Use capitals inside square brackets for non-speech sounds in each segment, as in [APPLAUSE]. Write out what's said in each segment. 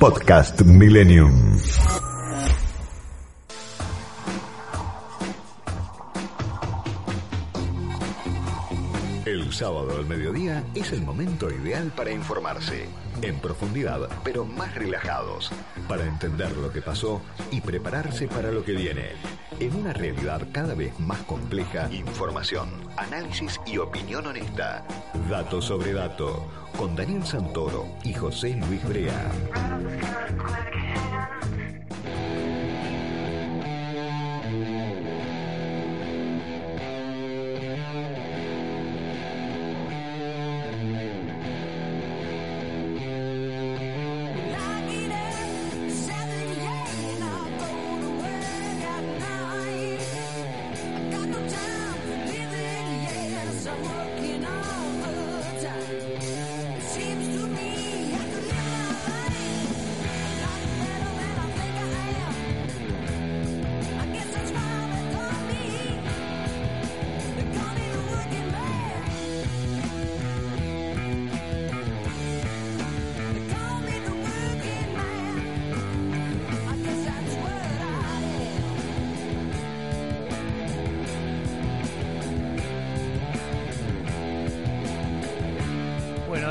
Podcast Millennium. Sábado al mediodía es el momento ideal para informarse, en profundidad, pero más relajados, para entender lo que pasó y prepararse para lo que viene. En una realidad cada vez más compleja, información, análisis y opinión honesta. Dato sobre dato, con Daniel Santoro y José Luis Brea.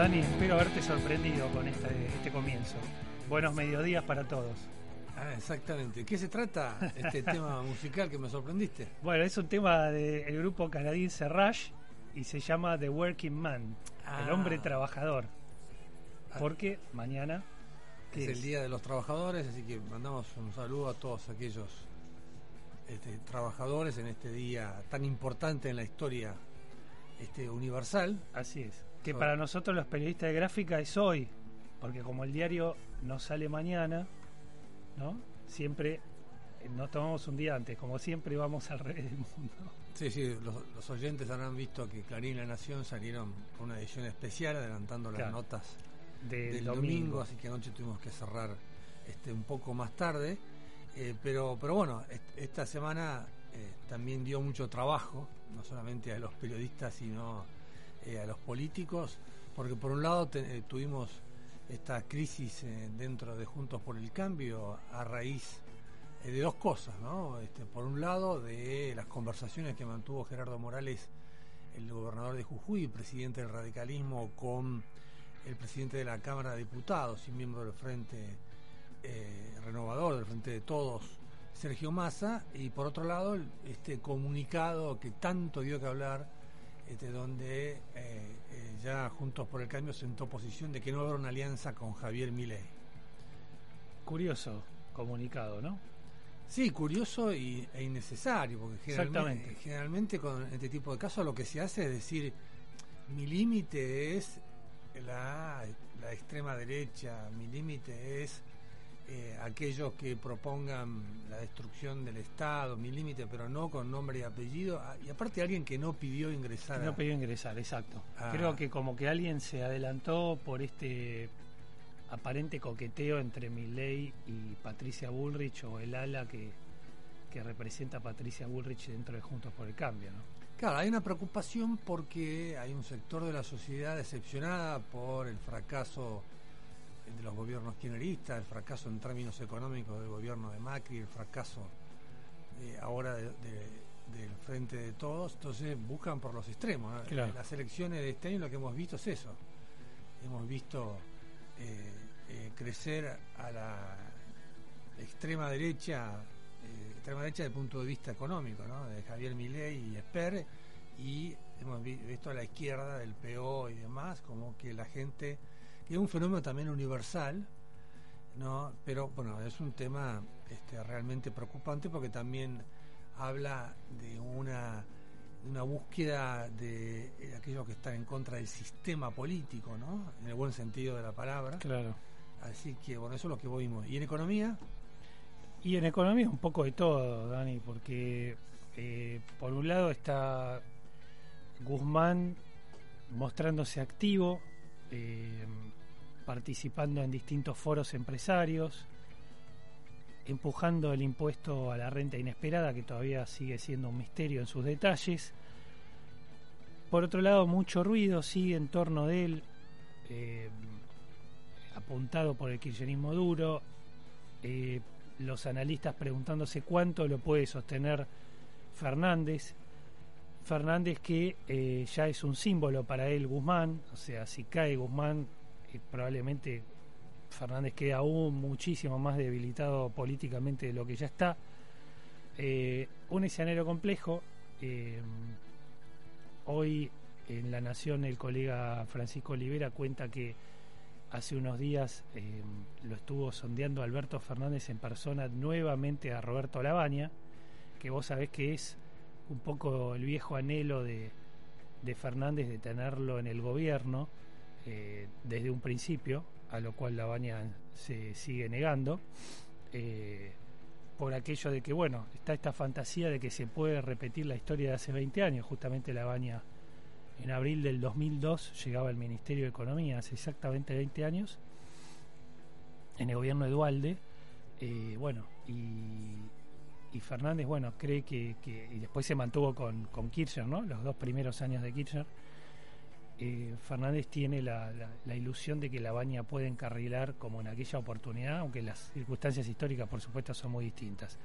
Dani, espero haberte sorprendido con este, este comienzo. Buenos mediodías para todos. Ah, exactamente. ¿Qué se trata este [LAUGHS] tema musical que me sorprendiste? Bueno, es un tema del grupo canadiense Rush y se llama The Working Man, el Ah. hombre trabajador. Porque mañana ¿qué Es el Día de los Trabajadores, así que mandamos un saludo a todos aquellos este, trabajadores en este día tan importante en la historia este, universal. Así es. Que para nosotros los periodistas de gráfica es hoy, porque como el diario no sale mañana, ¿no? Siempre nos tomamos un día antes, como siempre vamos al revés del mundo. Sí, sí, los, los oyentes habrán visto que Clarín y La Nación salieron con una edición especial adelantando las notas Del, del domingo. así que anoche tuvimos que cerrar este un poco más tarde. Eh, pero, pero bueno, est- esta semana eh, también dio mucho trabajo, no solamente a los periodistas, sino eh, a los políticos, porque por un lado eh, tuvimos esta crisis eh, dentro de Juntos por el Cambio a raíz de dos cosas, ¿no? Este, por un lado, de las conversaciones que mantuvo Gerardo Morales, el gobernador de Jujuy, presidente del radicalismo, con el presidente de la Cámara de Diputados y miembro del Frente Renovador, del Frente de Todos, Sergio Massa, y por otro lado, este comunicado que tanto dio que hablar, este, donde eh, eh, ya Juntos por el Cambio sentó posición de que no haber una alianza con Javier Milei. Curioso comunicado, ¿no? Sí, curioso y, e innecesario, porque generalmente con este tipo de casos lo que se hace es decir, mi límite es la, la extrema derecha, mi límite es eh, aquellos que propongan la destrucción del Estado, mi límite, pero no con nombre y apellido, ah, y aparte alguien que no pidió ingresar. No pidió ingresar, exacto. Ah. Creo que como que alguien se adelantó por este aparente coqueteo entre Milley y Patricia Bullrich o el ala que, que representa a Patricia Bullrich dentro de Juntos por el Cambio, ¿no? Claro, hay una preocupación porque hay un sector de la sociedad decepcionada por el fracaso de los gobiernos kirchneristas, el fracaso en términos económicos del gobierno de Macri, el fracaso eh, ahora de- de- del frente de todos, entonces buscan por los extremos. ¿no? Claro. Las elecciones de este año lo que hemos visto es eso. Hemos visto eh, eh, crecer a la extrema derecha, extrema derecha desde el punto de vista económico, ¿no? de Javier Milei y Esper, y hemos vi- visto a la izquierda del PO y demás, como que la gente, que es un fenómeno también universal, ¿no? pero bueno, es un tema este, realmente preocupante porque también habla de una de una búsqueda de eh, aquellos que están en contra del sistema político, ¿no? En el buen sentido de la palabra Claro. Así que bueno, eso es lo que vimos. ¿Y en economía? Y en economía un poco de todo, Dani, porque eh, por un lado está Guzmán mostrándose activo, eh, participando en distintos foros empresarios, empujando el impuesto a la renta inesperada, que todavía sigue siendo un misterio en sus detalles. Por otro lado, mucho ruido sigue en torno de él, eh, apuntado por el kirchnerismo duro, eh, los analistas preguntándose cuánto lo puede sostener Fernández. Fernández que eh, ya es un símbolo para él Guzmán, o sea, si cae Guzmán, probablemente Fernández queda aún muchísimo más debilitado políticamente de lo que ya está. un escenario complejo. hoy en La Nación el colega Francisco Olivera cuenta que hace unos días eh, lo estuvo sondeando Alberto Fernández en persona nuevamente a Roberto Labaña, que vos sabés que es un poco el viejo anhelo de, Fernández de tenerlo en el gobierno eh, desde un principio, a lo cual Labaña se sigue negando. Eh, por aquello de que, bueno, está esta fantasía de que se puede repetir la historia de hace 20 años, justamente Labaña en abril del 2002 llegaba al Ministerio de Economía, hace exactamente 20 años, en el gobierno de Dualde. Eh, bueno, y, Fernández, bueno, cree que, y después se mantuvo con, con, Kirchner, ¿no? Los dos primeros años de Kirchner. Eh, Fernández tiene la, la, ilusión de que la baña puede encarrilar como en aquella oportunidad, aunque las circunstancias históricas, por supuesto, son muy distintas.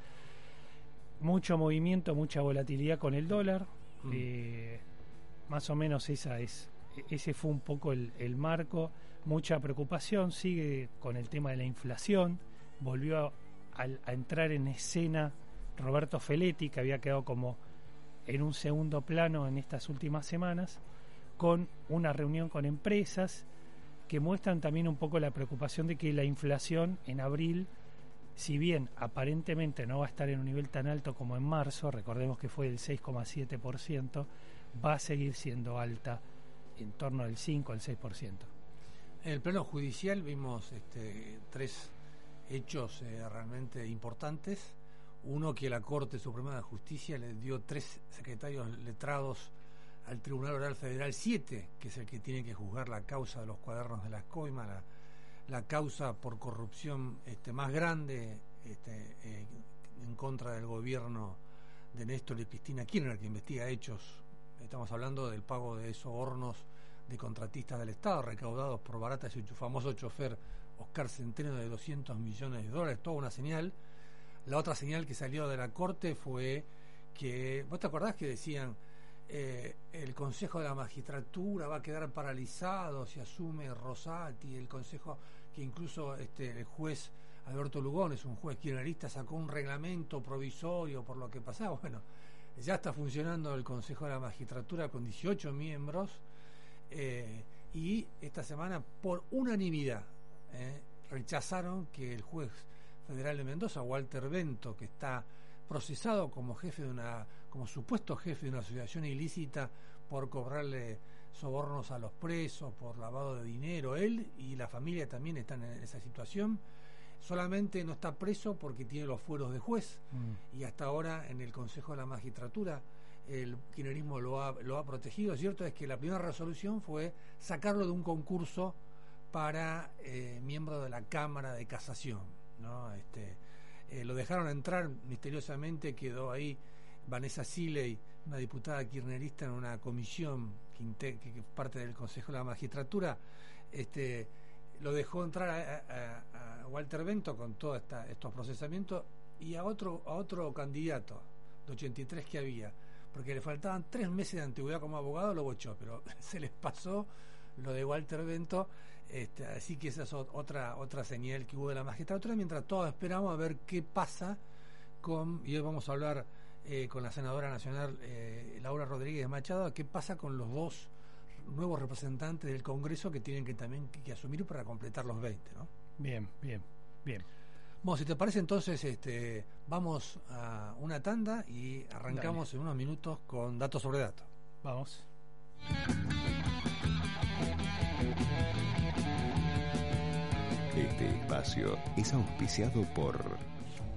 Mucho movimiento, mucha volatilidad con el dólar. Mm. Eh, más o menos esa es, ese fue un poco el, marco, mucha preocupación, sigue con el tema de la inflación, volvió a, entrar en escena Roberto Feletti, que había quedado como en un segundo plano en estas últimas semanas, con una reunión con empresas que muestran también un poco la preocupación de que la inflación en abril, si bien aparentemente no va a estar en un nivel tan alto como en marzo, recordemos que fue del 6,7%, va a seguir siendo alta en torno al 5 al 6%. En el plano judicial vimos este, tres hechos eh, realmente importantes. Uno que la Corte Suprema de Justicia le dio tres secretarios letrados al Tribunal Oral Federal 7, que es el que tiene que juzgar la causa de los cuadernos de las coimas, la, causa por corrupción este, más grande este, eh, en contra del gobierno de Néstor y Cristina Kirchner, que investiga hechos Estamos hablando del pago de esos hornos de contratistas del Estado recaudados por Barata y su famoso chofer Oscar Centeno de 200 millones de dólares, toda una señal. La otra señal que salió de la Corte fue que, ¿vos te acordás que decían eh, el Consejo de la Magistratura va a quedar paralizado si asume Rosati, el Consejo que incluso este, el juez Alberto Lugones, un juez kirchnerista, sacó un reglamento provisorio por lo que pasaba? [LAUGHS] Bueno, ya está funcionando el Consejo de la Magistratura con 18 miembros eh, y esta semana por unanimidad eh, rechazaron que el juez federal de Mendoza, Walter Bento, que está procesado como jefe de una, como supuesto jefe de una asociación ilícita por cobrarle sobornos a los presos, por lavado de dinero, él y la familia también están en esa situación solamente no está preso porque tiene los fueros de juez mm. y hasta ahora en el Consejo de la Magistratura el kirchnerismo lo ha, lo ha protegido. Cierto es que la primera resolución fue sacarlo de un concurso para eh, miembro de la Cámara de Casación. ¿no? Este, eh, lo dejaron entrar misteriosamente, quedó ahí Vanessa Siley, una diputada kirchnerista en una comisión que, parte del Consejo de la Magistratura. Este, lo dejó entrar a, Walter Bento con todos estos procesamientos y a otro, a otro candidato de 83 que había, porque le faltaban tres meses de antigüedad como abogado, lo bochó, pero [LAUGHS] se les pasó lo de Walter Bento, este, así que esa es otra, otra señal que hubo de la magistratura, mientras todos esperamos a ver qué pasa con, y hoy vamos a hablar eh, con la senadora nacional eh, Laura Rodríguez Machado, qué pasa con los dos nuevos representantes del Congreso que tienen que también que, asumir para completar los 20, ¿no? Bien, bien, bien. Bueno, si te parece entonces, este, vamos a una tanda y arrancamos en unos minutos con datos sobre datos. Vamos. Este espacio es auspiciado por...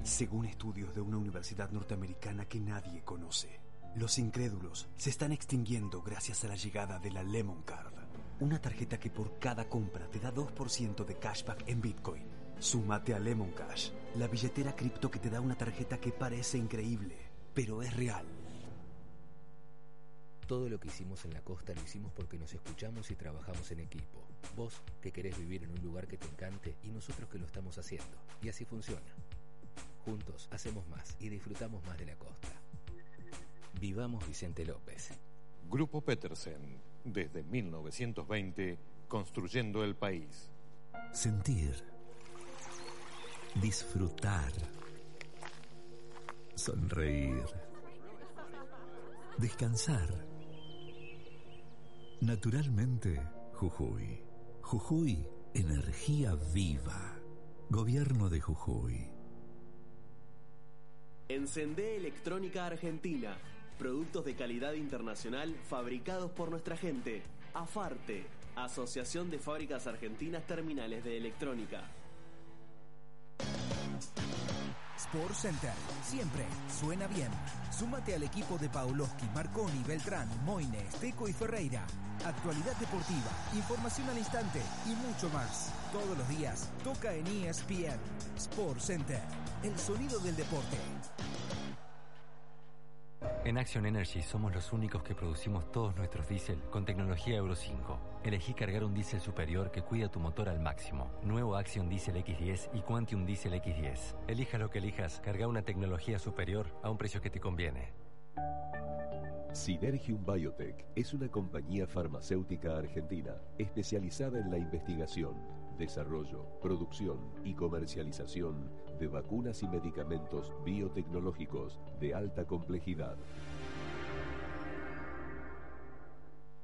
Según estudios de una universidad norteamericana que nadie conoce, los incrédulos se están extinguiendo gracias a la llegada de la Lemon Card, una tarjeta que por cada compra te da 2% de cashback en Bitcoin. Súmate a Lemon Cash, la billetera cripto que te da una tarjeta que parece increíble, pero es real. Todo lo que hicimos en la costa lo hicimos porque nos escuchamos y trabajamos en equipo. Vos que querés vivir en un lugar que te encante y nosotros que lo estamos haciendo. Y así funciona. Juntos hacemos más y disfrutamos más de la costa. Vivamos Vicente López. Grupo Petersen, desde 1920, construyendo el país. Sentir. Disfrutar. Sonreír. Descansar. Naturalmente, Jujuy. Jujuy, energía viva. Gobierno de Jujuy. Encendé Electrónica Argentina. Productos de calidad internacional fabricados por nuestra gente. AFARTE, Asociación de Fábricas Argentinas Terminales de Electrónica. Sport Center. Siempre suena bien. Súmate al equipo de Pauloski, Marconi, Beltrán, Moine, Esteco y Ferreira. Actualidad deportiva, información al instante y mucho más. Todos los días toca en ESPN. Sport Center. El sonido del deporte. En Action Energy somos los únicos que producimos todos nuestros diésel con tecnología Euro 5. Elegí cargar un diésel superior que cuida tu motor al máximo. Nuevo Action Diesel X10 y Quantium Diesel X10. Elijas lo que elijas, carga una tecnología superior a un precio que te conviene. Synergium Biotech es una compañía farmacéutica argentina especializada en la investigación, desarrollo, producción y comercialización de vacunas y medicamentos biotecnológicos de alta complejidad.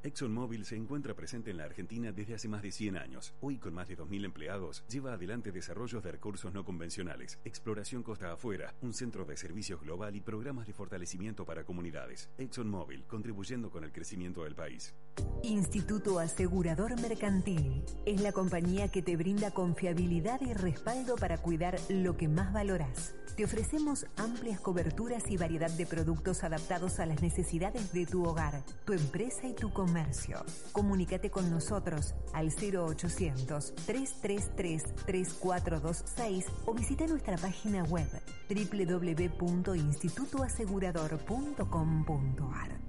ExxonMobil se encuentra presente en la Argentina desde hace más de 100 años. Hoy, con más de 2.000 empleados, lleva adelante desarrollos de recursos no convencionales, exploración costa afuera, un centro de servicios global y programas de fortalecimiento para comunidades. ExxonMobil, contribuyendo con el crecimiento del país. Instituto Asegurador Mercantil es la compañía que te brinda confiabilidad y respaldo para cuidar lo que más valoras. Te ofrecemos amplias coberturas y variedad de productos adaptados a las necesidades de tu hogar, tu empresa y tu comercio. Comunícate con nosotros al 0800-333-3426 o visita nuestra página web www.institutoasegurador.com.ar.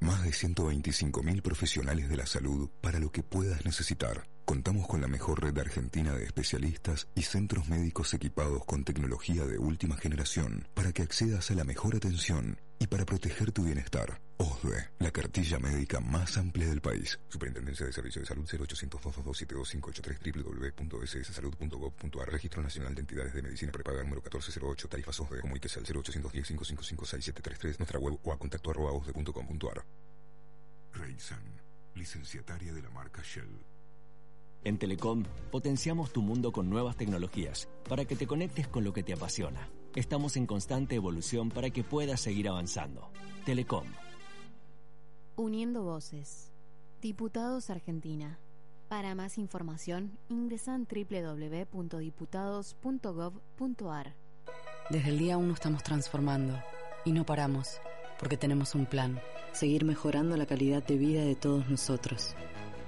Más de 125.000 profesionales de la salud para lo que puedas necesitar. Contamos con la mejor red argentina de especialistas y centros médicos equipados con tecnología de última generación para que accedas a la mejor atención y para proteger tu bienestar. OSDE, la cartilla médica más amplia del país. Superintendencia de Servicios de Salud 0800 222 www.sssalud.gov.ar Registro Nacional de Entidades de Medicina Prepaga número 1408 Tarifas OSDE. Comuníquese al 0810 555 6733 Nuestra web o a contacto arroba osde.com.ar Reisen, licenciataria de la marca Shell. En Telecom potenciamos tu mundo con nuevas tecnologías para que te conectes con lo que te apasiona. Estamos en constante evolución para que puedas seguir avanzando. Telecom. Uniendo voces. Diputados Argentina. Para más información, ingresa en www.diputados.gov.ar. Desde el día 1 estamos transformando y no paramos, porque tenemos un plan, seguir mejorando la calidad de vida de todos nosotros.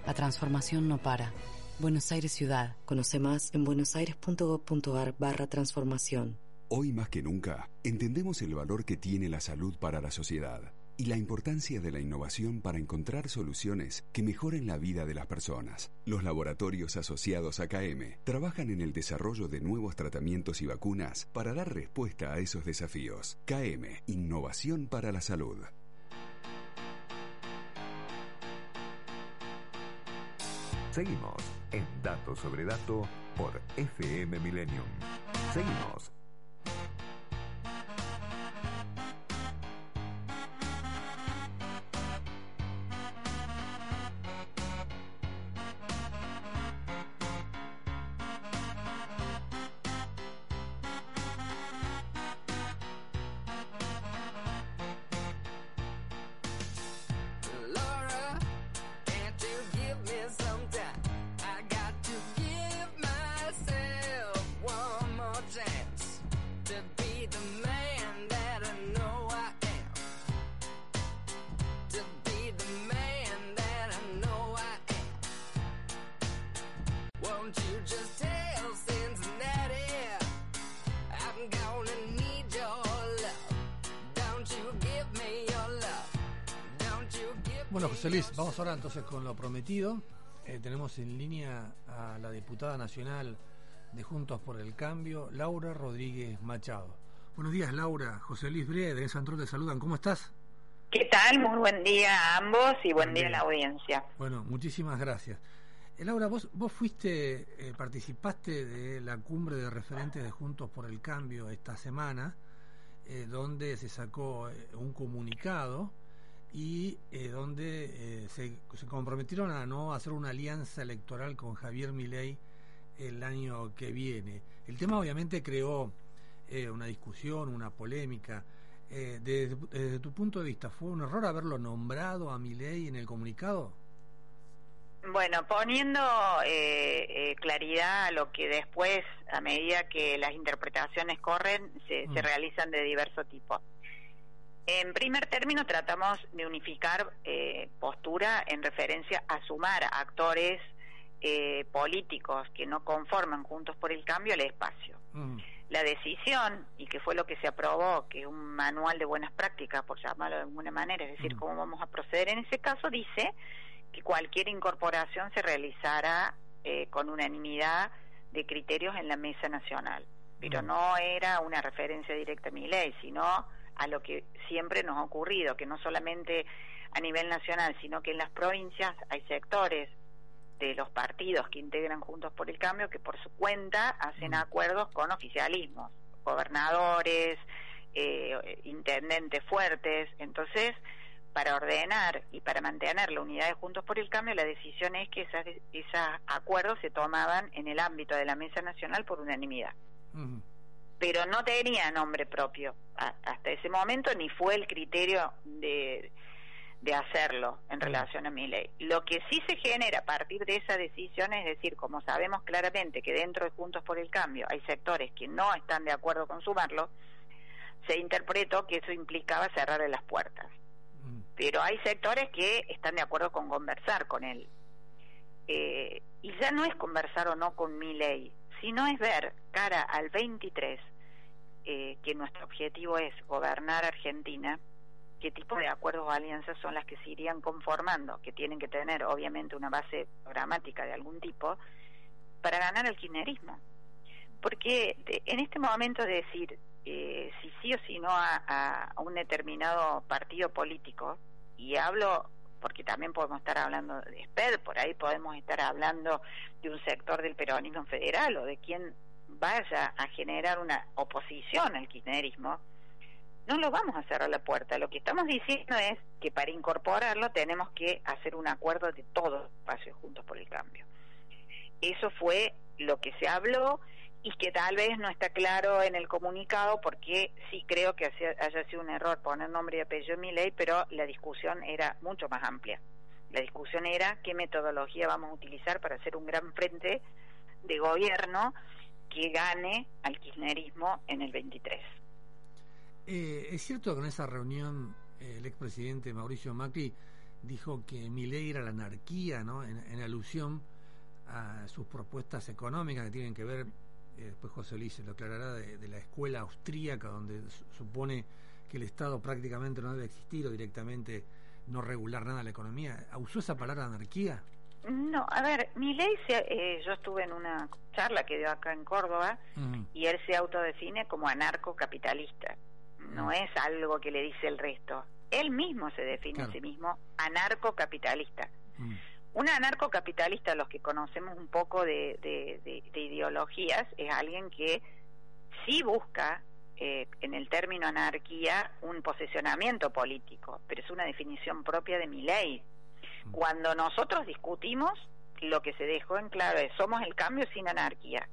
La transformación no para. Buenos Aires Ciudad. Conoce más en buenosaires.gov.ar barra transformación. Hoy más que nunca, entendemos el valor que tiene la salud para la sociedad y la importancia de la innovación para encontrar soluciones que mejoren la vida de las personas. Los laboratorios asociados a KM trabajan en el desarrollo de nuevos tratamientos y vacunas para dar respuesta a esos desafíos. KM, Innovación para la Salud. Seguimos en Dato sobre Dato por FM Millennium. Seguimos. Entonces con lo prometido. Eh, tenemos en línea a la diputada nacional de Juntos por el Cambio, Laura Rodríguez Machado. Buenos días, Laura. José Luis Bre, de Santro te saludan. ¿Cómo estás? ¿Qué tal? Muy buen día a ambos y buen día a la audiencia. Bueno, muchísimas gracias. Eh, Laura, vos, vos fuiste, eh, participaste de la cumbre de referentes de Juntos por el Cambio esta semana, eh, donde se sacó un comunicado y eh, donde eh, se, se comprometieron a no hacer una alianza electoral con Javier Milei el año que viene. El tema obviamente creó eh, una discusión, una polémica. Eh, desde, desde tu punto de vista, ¿fue un error haberlo nombrado a Milei en el comunicado? Bueno, poniendo eh, eh, claridad a lo que después, a medida que las interpretaciones corren, se, se realizan de diverso tipo. En primer término, tratamos de unificar eh, postura en referencia a sumar actores eh, políticos que no conforman Juntos por el Cambio al espacio. La decisión, y que fue lo que se aprobó, que es un manual de buenas prácticas, por llamarlo de alguna manera, es decir, cómo vamos a proceder en ese caso, dice que cualquier incorporación se realizará eh, con unanimidad de criterios en la mesa nacional. Pero no era una referencia directa a mi ley, sino a lo que siempre nos ha ocurrido, que no solamente a nivel nacional, sino que en las provincias hay sectores de los partidos que integran Juntos por el Cambio que por su cuenta hacen acuerdos con oficialismos, gobernadores, eh, intendentes fuertes. Entonces, para ordenar y para mantener la unidad de Juntos por el Cambio, la decisión es que esos acuerdos se tomaban en el ámbito de la Mesa Nacional por unanimidad. Pero no tenía nombre propio hasta ese momento, ni fue el criterio de, de hacerlo en relación a mi ley. Lo que sí se genera a partir de esa decisión es decir, como sabemos claramente que dentro de Juntos por el Cambio hay sectores que no están de acuerdo con sumarlo, se interpretó que eso implicaba cerrarle las puertas. Pero hay sectores que están de acuerdo con conversar con él. Eh, y ya no es conversar o no con mi ley, sino es ver cara al 23 eh, que nuestro objetivo es gobernar Argentina, qué tipo de acuerdos o alianzas son las que se irían conformando, que tienen que tener obviamente una base programática de algún tipo, para ganar el kirchnerismo. Porque de- en este momento de decir eh, si sí o si no a- a un determinado partido político, y hablo porque también podemos estar hablando de SPED, por ahí podemos estar hablando de un sector del peronismo federal o de quien vaya a generar una oposición al kirchnerismo, no lo vamos a cerrar la puerta. Lo que estamos diciendo es que para incorporarlo tenemos que hacer un acuerdo de todos los espacios juntos por el cambio. Eso fue lo que se habló y que tal vez no está claro en el comunicado porque sí creo que haya, sido un error poner nombre y apellido en mi ley, pero la discusión era mucho más amplia. La discusión era qué metodología vamos a utilizar para hacer un gran frente de gobierno que gane al kirchnerismo en el 23. Eh, es cierto que en esa reunión eh, el expresidente Mauricio Macri dijo que Milei era la anarquía, ¿no? En, alusión a sus propuestas económicas que tienen que ver, después José Luis se lo aclarará, de, de la escuela austríaca, donde su- supone que el Estado prácticamente no debe existir o directamente no regular nada la economía. ¿Usó esa palabra anarquía? No, a ver, mi ley, eh, yo estuve en una charla que dio acá en Córdoba y él se autodefine como anarcocapitalista. No es algo que le dice el resto. Él mismo se define Claro. a sí mismo anarcocapitalista. Un anarcocapitalista, los que conocemos un poco de, de- de- de ideologías, es alguien que sí busca, eh, en el término anarquía, un posesionamiento político, pero es una definición propia de mi ley. Cuando nosotros discutimos, lo que se dejó en claro es somos el cambio sin anarquía,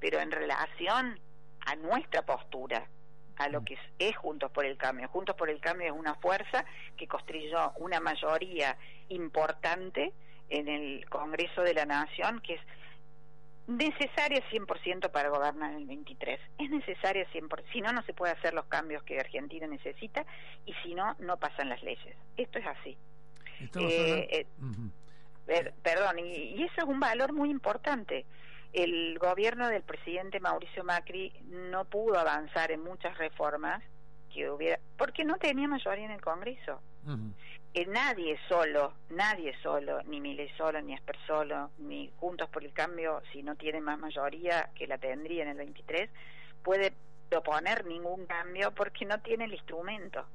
pero en relación a nuestra postura, a lo que es, es Juntos por el Cambio. Juntos por el Cambio es una fuerza que construyó una mayoría importante en el Congreso de la Nación, que es necesaria 100% para gobernar el 23. Es necesaria 100%. Si no, no se puede hacer los cambios que Argentina necesita y si no, no pasan las leyes. Esto es así. Eh, eh, ver, perdón, y, y eso es un valor muy importante. El gobierno del presidente Mauricio Macri no pudo avanzar en muchas reformas que hubiera, porque no tenía mayoría en el Congreso. Eh, nadie solo, nadie solo, ni Milei solo, ni Esper solo, ni Juntos por el Cambio, si no tiene más mayoría que la tendría en el 23, puede proponer ningún cambio porque no tiene el instrumento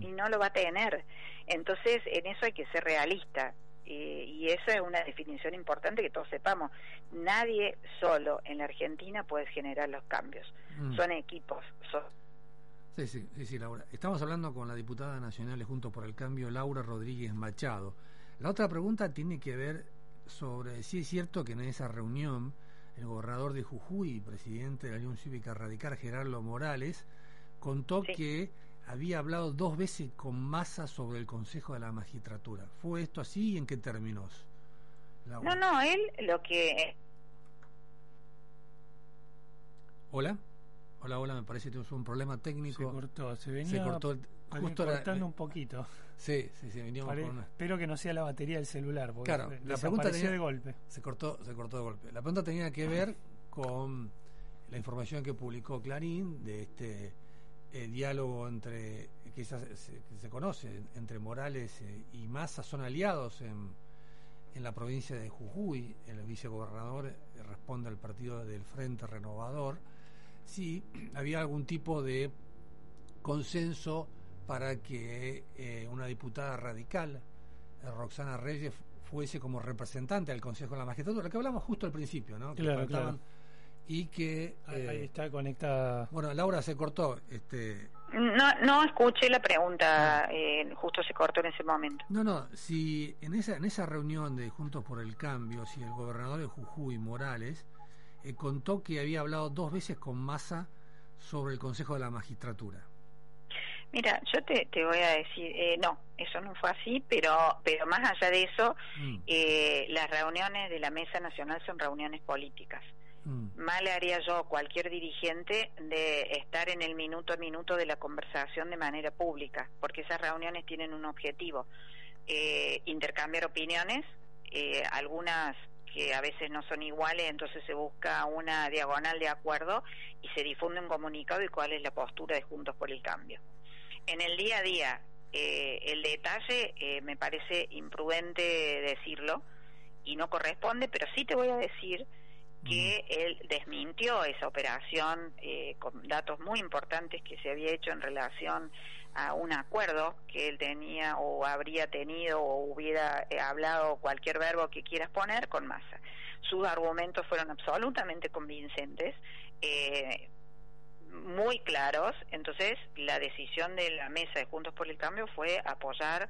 y no lo va a tener. Entonces, en eso hay que ser realista. Eh, y esa es una definición importante que todos sepamos. Nadie solo en la Argentina puede generar los cambios. Son equipos. Son... Sí, sí, sí, sí, Laura. Estamos hablando con la diputada nacional de Juntos por el Cambio, Laura Rodríguez Machado. La otra pregunta tiene que ver sobre si es cierto que en esa reunión el gobernador de Jujuy presidente de la Unión Cívica Radical, Gerardo Morales, contó que había hablado dos veces con Massa sobre el Consejo de la Magistratura. ¿Fue esto así y en qué términos? Laura? No, no, él lo que... Hola. Hola, hola, me parece que tuvimos un problema técnico. Se cortó, se venía cortó el- justo cortando un poquito. Sí, sí, sí, veníamos Pare- con una- Espero que no sea la batería del celular, porque Claro, la pregunta tenía, de golpe. Se cortó, se cortó de golpe. La pregunta tenía que ver con la información que publicó Clarín de este eh, diálogo entre que se, se- que se conoce entre Morales eh, y Massa son aliados en, en la provincia de Jujuy. El vicegobernador responde al partido del Frente Renovador. Si había algún tipo de consenso para que eh, una diputada radical, eh, Roxana Reyes, fuese como representante del Consejo de la Magistratura, lo que hablamos justo al principio, ¿no? Que Claro, faltaban- claro. Y que... Ahí- eh, ahí está conectada. Bueno, Laura se cortó. Este, No, no escuché la pregunta, eh, justo se cortó en ese momento. no, no, si en esa, en esa reunión de Juntos por el Cambio, si el gobernador de Jujuy, Morales, eh, contó que había hablado dos veces con Massa sobre el Consejo de la Magistratura. Mira, yo te, te voy a decir, eh, no, eso no fue así, pero, pero más allá de eso, Mm. eh, las reuniones de la Mesa Nacional son reuniones políticas. Mm. Mal haría yo cualquier dirigente de estar en el minuto a minuto de la conversación de manera pública, porque esas reuniones tienen un objetivo, eh, intercambiar opiniones, eh, algunas que a veces no son iguales, entonces se busca una diagonal de acuerdo y se difunde un comunicado y cuál es la postura de Juntos por el Cambio. En el día a día, eh, el detalle eh, me parece imprudente decirlo y no corresponde, pero sí te voy a decir que él desmintió esa operación eh, con datos muy importantes que se había hecho en relación a un acuerdo que él tenía o habría tenido o hubiera eh, hablado cualquier verbo que quieras poner con masa. Sus argumentos fueron absolutamente convincentes, eh, muy claros, entonces la decisión de la mesa de Juntos por el Cambio fue apoyar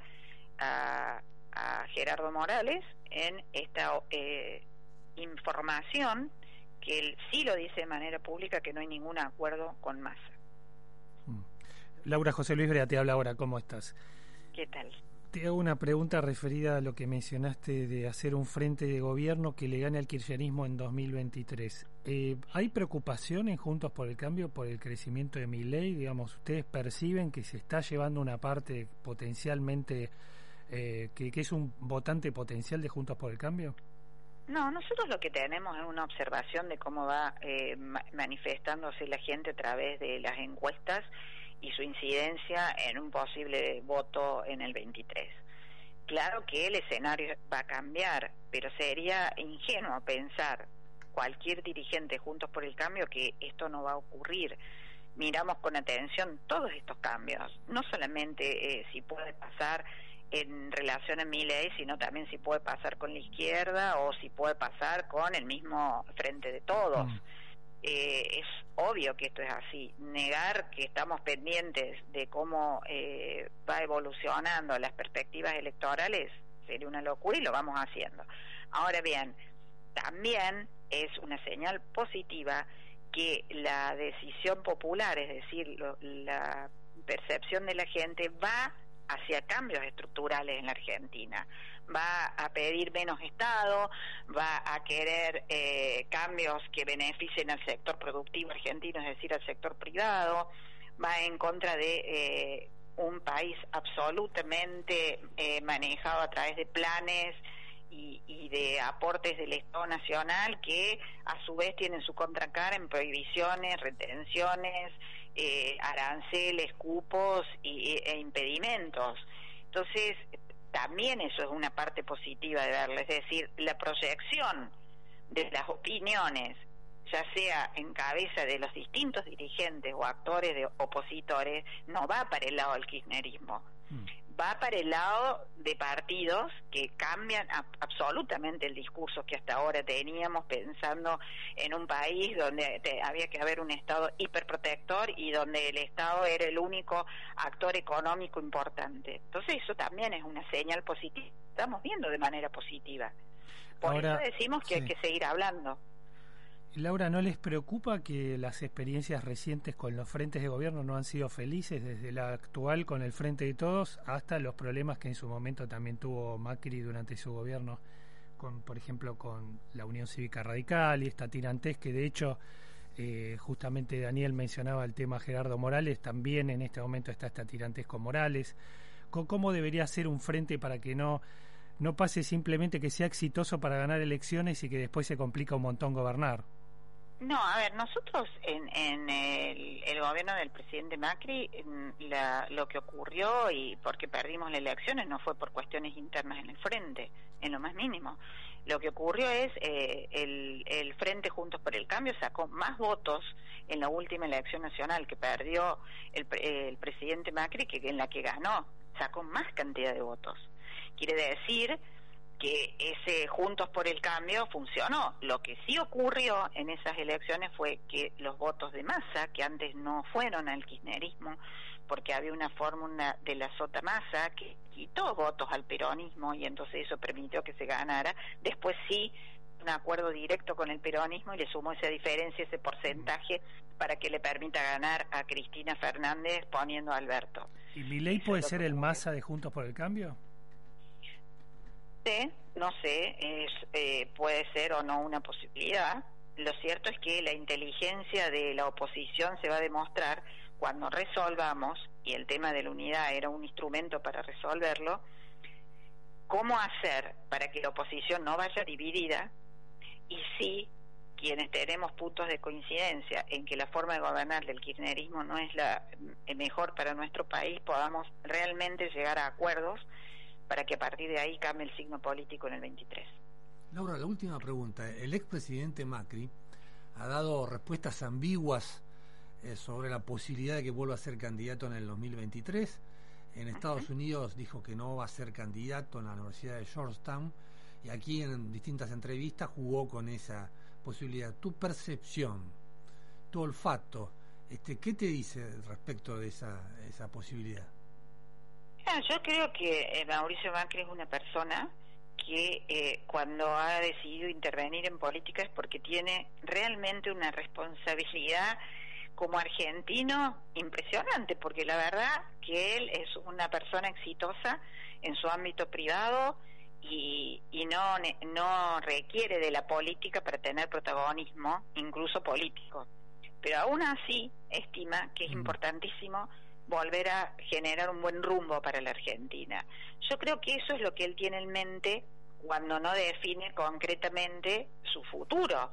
a, a Gerardo Morales en esta eh, información que él sí lo dice de manera pública que no hay ningún acuerdo con Massa. Laura José Luis Brea te habla ahora, ¿cómo estás? ¿Qué tal? Te hago una pregunta referida a lo que mencionaste de hacer un frente de gobierno que le gane al kirchnerismo en 2023. Eh, ¿Hay preocupación en Juntos por el Cambio por el crecimiento de mi ley? Digamos, ¿ustedes perciben que se está llevando una parte potencialmente, eh, que, que es un votante potencial de Juntos por el Cambio? No, nosotros lo que tenemos es una observación de cómo va eh, ma- manifestándose la gente a través de las encuestas y su incidencia en un posible voto en el 23. Claro que el escenario va a cambiar, pero sería ingenuo pensar cualquier dirigente juntos por el cambio que esto no va a ocurrir. Miramos con atención todos estos cambios, no solamente eh, si puede pasar en relación a mi ley, sino también si puede pasar con la izquierda o si puede pasar con el mismo frente de todos. Eh, es obvio que esto es así. Negar que estamos pendientes de cómo eh, va evolucionando las perspectivas electorales sería una locura y lo vamos haciendo. Ahora bien, también es una señal positiva que la decisión popular, es decir, lo- la percepción de la gente va hacia cambios estructurales en la Argentina. Va a pedir menos Estado, va a querer eh, cambios que beneficien al sector productivo argentino, es decir, al sector privado, va en contra de eh, un país absolutamente eh, manejado a través de planes y, y de aportes del Estado Nacional que a su vez tienen su contracara en prohibiciones, retenciones, eh, aranceles, cupos y, e impedimentos. Entonces, también eso es una parte positiva de verlo, es decir, la proyección de las opiniones, ya sea en cabeza de los distintos dirigentes o actores de opositores, no va para el lado del kirchnerismo, va para el lado de partidos que cambian a- absolutamente el discurso que hasta ahora teníamos pensando en un país donde te- había que haber un Estado hiperprotector y donde el Estado era el único actor económico importante. Entonces eso también es una señal positiva, estamos viendo de manera positiva. Por Ahora, eso decimos que hay que seguir hablando. Laura, ¿no les preocupa que las experiencias recientes con los frentes de gobierno no han sido felices, desde la actual con el Frente de Todos hasta los problemas que en su momento también tuvo Macri durante su gobierno, con, por ejemplo, con la Unión Cívica Radical y esta tirantez que de hecho eh, justamente Daniel mencionaba el tema Gerardo Morales, también en este momento está esta tirantez con Morales. Co- ¿Cómo debería ser un frente para que no, no pase simplemente que sea exitoso para ganar elecciones y que después se complica un montón gobernar? No, a ver, nosotros en, en el, el gobierno del presidente Macri, en la- lo que ocurrió y porque perdimos las elecciones no fue por cuestiones internas en el frente, en lo más mínimo. Lo que ocurrió es eh, el, Frente Juntos por el Cambio sacó más votos en la última elección nacional que perdió el, el presidente Macri que en la que ganó, sacó más cantidad de votos. Quiere decir que ese Juntos por el Cambio funcionó. Lo que sí ocurrió en esas elecciones fue que los votos de masa, que antes no fueron al kirchnerismo, porque había una fórmula de la sota masa que quitó votos al peronismo y entonces eso permitió que se ganara, después sí un acuerdo directo con el peronismo y le sumó esa diferencia, ese porcentaje, para que le permita ganar a Cristina Fernández poniendo a Alberto. ¿Y Milei puede ser el masa de Juntos por el Cambio? No sé, es, eh, puede ser o no una posibilidad. Lo cierto es que la inteligencia de la oposición se va a demostrar cuando resolvamos, y el tema de la unidad era un instrumento para resolverlo, cómo hacer para que la oposición no vaya dividida y sí quienes tenemos puntos de coincidencia en que la forma de gobernar del kirchnerismo no es la eh, mejor para nuestro país, podamos realmente llegar a acuerdos para que a partir de ahí cambie el signo político en el 23. Laura, la última pregunta. El expresidente Macri ha dado respuestas ambiguas eh, sobre la posibilidad de que vuelva a ser candidato en el 2023. En Estados Unidos dijo que no va a ser candidato en la Universidad de Georgetown y aquí en distintas entrevistas jugó con esa posibilidad. Tu percepción, tu olfato, este, ¿qué te dice respecto de esa, esa posibilidad? Ah, Yo creo que eh, Mauricio Macri es una persona que eh, cuando ha decidido intervenir en política es porque tiene realmente una responsabilidad como argentino impresionante, porque la verdad que él es una persona exitosa en su ámbito privado y, y no, no requiere de la política para tener protagonismo, incluso político. Pero aún así estima que es importantísimo volver a generar un buen rumbo para la Argentina. Yo creo que eso es lo que él tiene en mente cuando no define concretamente su futuro.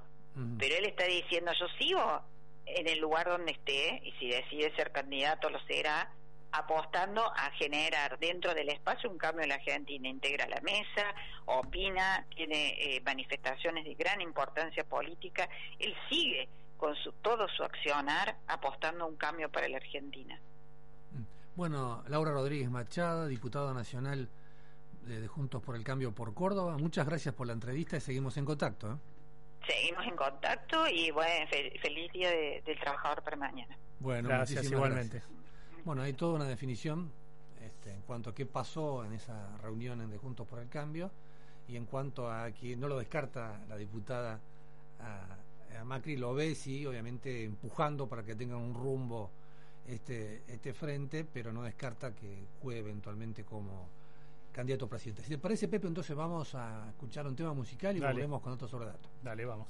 Pero él está diciendo, yo sigo en el lugar donde esté y si decide ser candidato lo será, apostando a generar dentro del espacio un cambio en la Argentina. Integra la mesa, opina, tiene eh, manifestaciones de gran importancia política. Él sigue con su, todo su accionar apostando a un cambio para la Argentina. Bueno, Laura Rodríguez Machado, diputada nacional de, de Juntos por el Cambio por Córdoba, muchas gracias por la entrevista y seguimos en contacto. ¿eh? Seguimos en contacto y bueno, fe- feliz día de- del trabajador para mañana. Bueno, Gracias, muchísimas igualmente. gracias. Bueno, hay toda una definición este, en cuanto a qué pasó en esa reunión en de Juntos por el Cambio y en cuanto a que no lo descarta la diputada a, a Macri, lo ve, sí, obviamente empujando para que tenga un rumbo este, este frente, pero no descarta que juegue eventualmente como candidato a presidente. Si te parece, Pepe, entonces vamos a escuchar un tema musical y Dale. volvemos con otro sobre datos. Dale, vamos.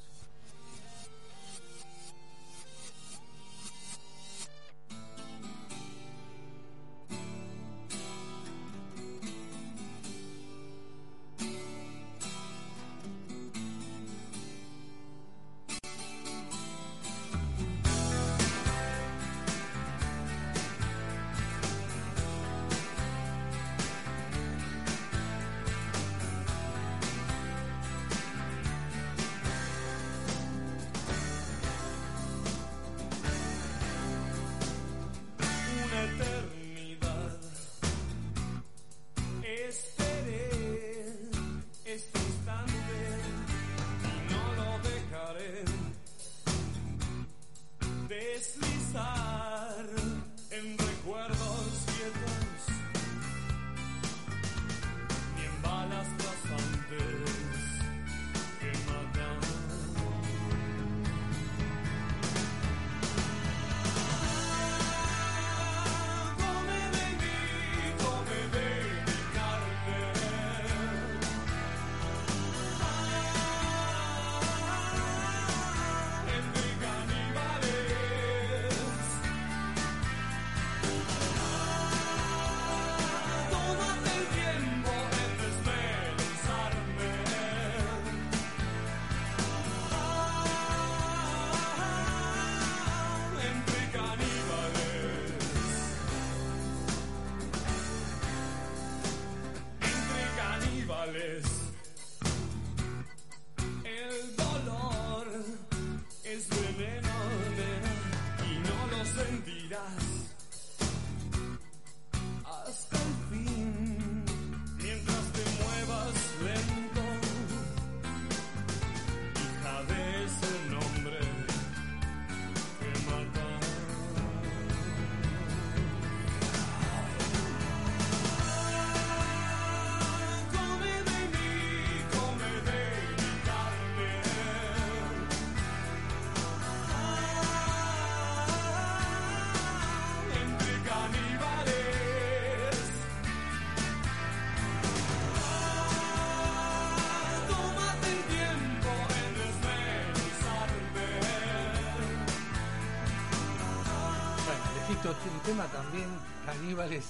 Tema también, caníbales,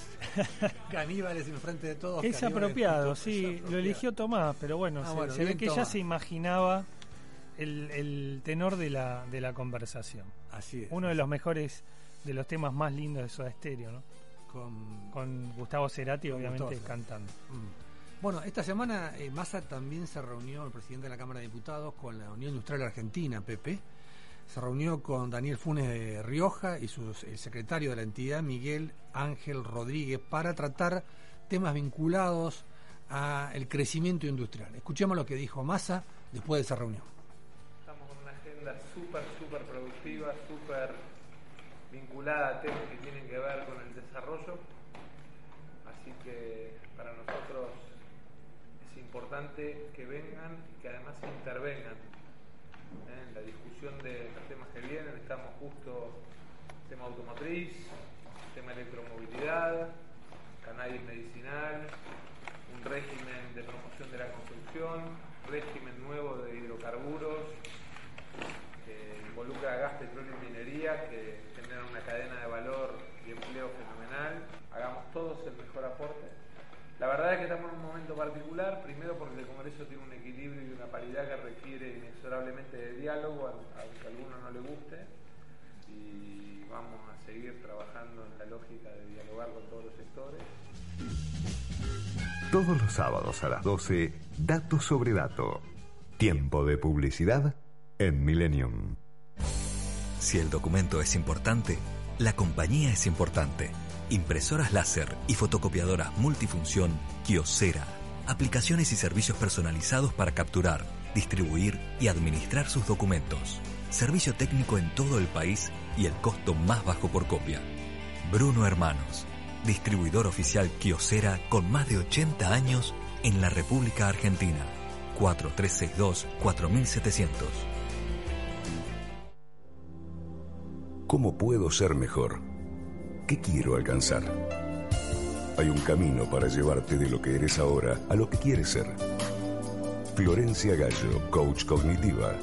[LAUGHS] caníbales en frente de todos. Es apropiado, sí, es lo eligió Tomás, pero bueno, Ah, se, bueno, se ve que Tomás. se imaginaba el, el tenor de la, de la conversación. Así es. Uno de los mejores, de los temas más lindos de Soda Stereo, ¿no? Con, Con Gustavo Cerati, Con obviamente, Gustavo. cantando. Mm. Bueno, esta semana eh, Massa también se reunió, el presidente de la Cámara de Diputados, con la Unión Industrial Argentina, PP. Se reunió con Daniel Funes de Rioja y su, el secretario de la entidad, Miguel Ángel Rodríguez, para tratar temas vinculados al crecimiento industrial. Escuchemos lo que dijo Massa después de esa reunión. Estamos con una agenda súper, súper productiva, súper vinculada a temas que tienen que ver con el desarrollo. Así que para nosotros es importante que vengan y que además intervengan. En la discusión de los temas que vienen. Estamos justo tema automotriz, tema electromovilidad, cannabis medicinal, un régimen de promoción de la construcción, régimen nuevo de hidrocarburos que involucra gas, petróleo y minería que generan una cadena de valor y empleo fenomenal. Hagamos todos el mejor aporte. La verdad es que estamos en un momento particular, primero porque el Congreso tiene un equilibrio y una paridad que requiere inexorablemente de diálogo, a- aunque a alguno no le guste, y vamos a seguir trabajando en la lógica de dialogar con todos los sectores. Todos los sábados a las 12, Dato sobre Dato. Tiempo de publicidad en Millennium. Si el documento es importante, la compañía es importante. Impresoras láser y fotocopiadoras multifunción Kiosera. Aplicaciones y servicios personalizados para capturar, distribuir y administrar sus documentos. Servicio técnico en todo el país y el costo más bajo por copia. Bruno Hermanos, distribuidor oficial Kiosera con más de 80 años en la República Argentina. 4362-4700. ¿Cómo puedo ser mejor? ¿Qué quiero alcanzar? Hay un camino para llevarte de lo que eres ahora a lo que quieres ser. Florencia Gallo, coach cognitiva.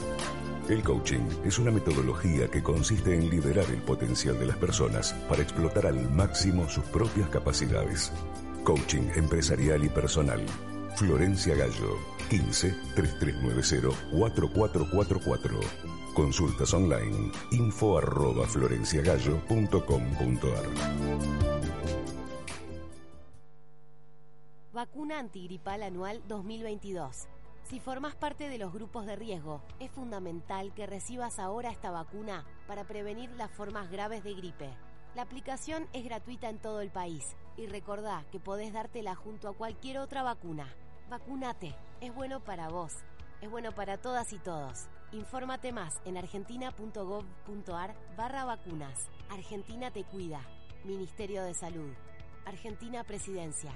El coaching es una metodología que consiste en liberar el potencial de las personas para explotar al máximo sus propias capacidades. Coaching empresarial y personal. Florencia Gallo, 15 3390 4444. Consultas online info arroba florenciagallo.com.ar Vacuna antigripal anual 2022. Si formas parte de los grupos de riesgo, es fundamental que recibas ahora esta vacuna para prevenir las formas graves de gripe. La aplicación es gratuita en todo el país y recordá que podés dártela junto a cualquier otra vacuna. Vacunate, es bueno para vos, es bueno para todas y todos. Infórmate más en argentina.gov.ar barra vacunas. Argentina te cuida. Ministerio de Salud. Argentina Presidencia.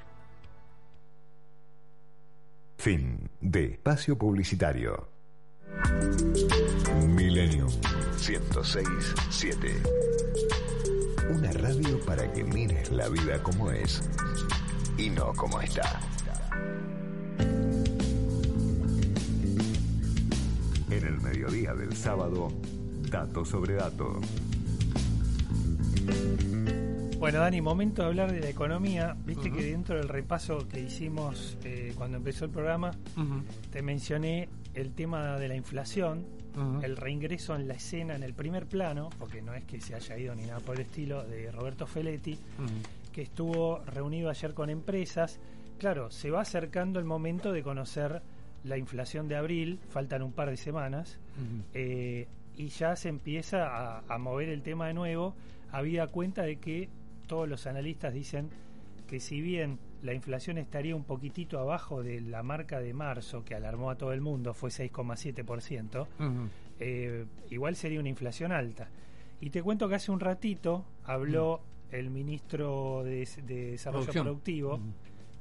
Fin de espacio publicitario. Millennium 1067. Una radio para que mires la vida como es y no como está. En el mediodía del sábado, dato sobre dato. Bueno, Dani, momento de hablar de la economía. Viste que dentro del repaso que hicimos eh, cuando empezó el programa, te mencioné el tema de la inflación, el reingreso en la escena, en el primer plano, porque no es que se haya ido ni nada por el estilo, de Roberto Feletti, que estuvo reunido ayer con empresas. Claro, se va acercando el momento de conocer la inflación de abril, faltan un par de semanas, eh, y ya se empieza a, a mover el tema de nuevo. había cuenta de que todos los analistas dicen que si bien la inflación estaría un poquitito abajo de la marca de marzo, que alarmó a todo el mundo, fue 6,7%, Ujú. eh, igual sería una inflación alta. Y te cuento que hace un ratito habló el ministro de, de Desarrollo Producción. Productivo,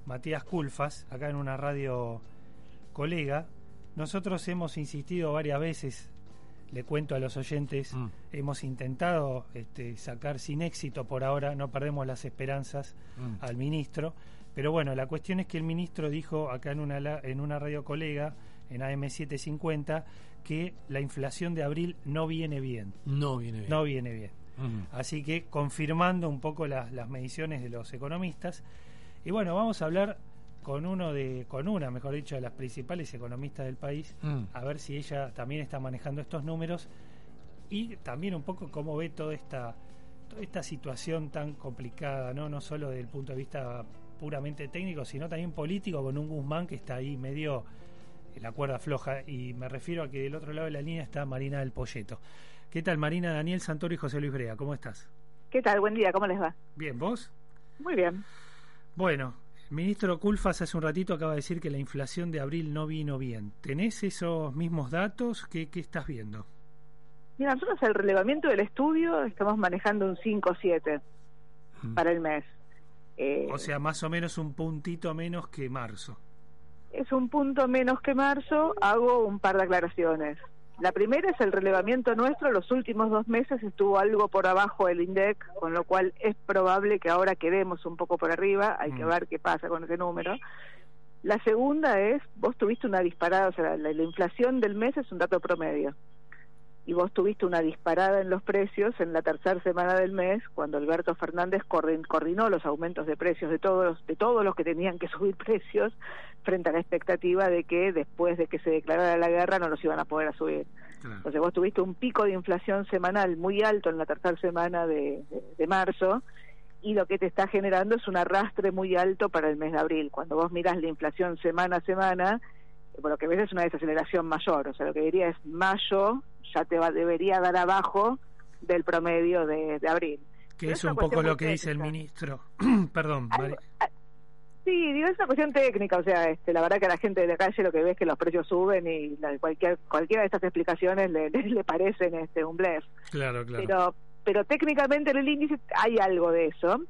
Matías Culfas, acá en una radio colega. Nosotros hemos insistido varias veces, le cuento a los oyentes, hemos intentado este, sacar sin éxito por ahora, no perdemos las esperanzas Mm. al ministro, pero bueno, la cuestión es que el ministro dijo acá en una, en una radio colega, en AM750, que la inflación de abril no viene bien. No viene bien. No viene bien. Ujú. Así que confirmando un poco las mediciones de los economistas. Y bueno, vamos a hablar con uno de, con una, mejor dicho, de las principales economistas del país, Mm. a ver si ella también está manejando estos números y también un poco cómo ve toda esta, toda esta situación tan complicada, ¿no? No solo desde el punto de vista puramente técnico, sino también político, con un Guzmán que está ahí medio en la cuerda floja. Y me refiero a que del otro lado de la línea está Marina del Polleto. ¿Qué tal, Marina, Daniel Santoro y José Luis Brea? ¿Cómo estás? ¿Qué tal? Buen día, ¿cómo les va? Bien, ¿vos? Muy bien. Bueno, el ministro Culfas hace un ratito acaba de decir que la inflación de abril no vino bien. ¿Tenés esos mismos datos? ¿Qué, qué estás viendo? Mira, nosotros el relevamiento del estudio estamos manejando un 5 o 7 para el mes. Eh, O sea, más o menos un puntito menos que marzo. es un punto menos que marzo, hago un par de aclaraciones. La primera es el relevamiento nuestro, los últimos dos meses estuvo algo por abajo del INDEC, con lo cual es probable que ahora quedemos un poco por arriba, hay que Mm. ver qué pasa con ese número. La segunda es, vos tuviste una disparada, o sea, la, la inflación del mes es un dato promedio. Vos tuviste una disparada en los precios en la tercera semana del mes, cuando Alberto Fernández coordin- coordinó los aumentos de precios de todos los, de todos los que tenían que subir precios frente a la expectativa de que después de que se declarara la guerra no los iban a poder subir. Entonces vos tuviste un pico de inflación semanal muy alto en la tercera semana de, de- de marzo y lo que te está generando es un arrastre muy alto para el mes de abril. Cuando vos mirás la inflación semana a semana, eh, lo que ves es una desaceleración mayor. O sea, lo que diría es mayo ya te va, debería dar abajo del promedio de, de abril. Que Pero es un poco lo que dice el ministro. [CLEARS THROAT] Perdón, Mari- Sí, digo, es una cuestión técnica, o sea, este, la verdad que a la gente de la calle lo que ve es que los precios suben y la- cualquier cualquiera de estas explicaciones le, [LAUGHS] le, le parecen este, un blef. Claro, claro. Pero, pero técnicamente en el índice hay algo de eso.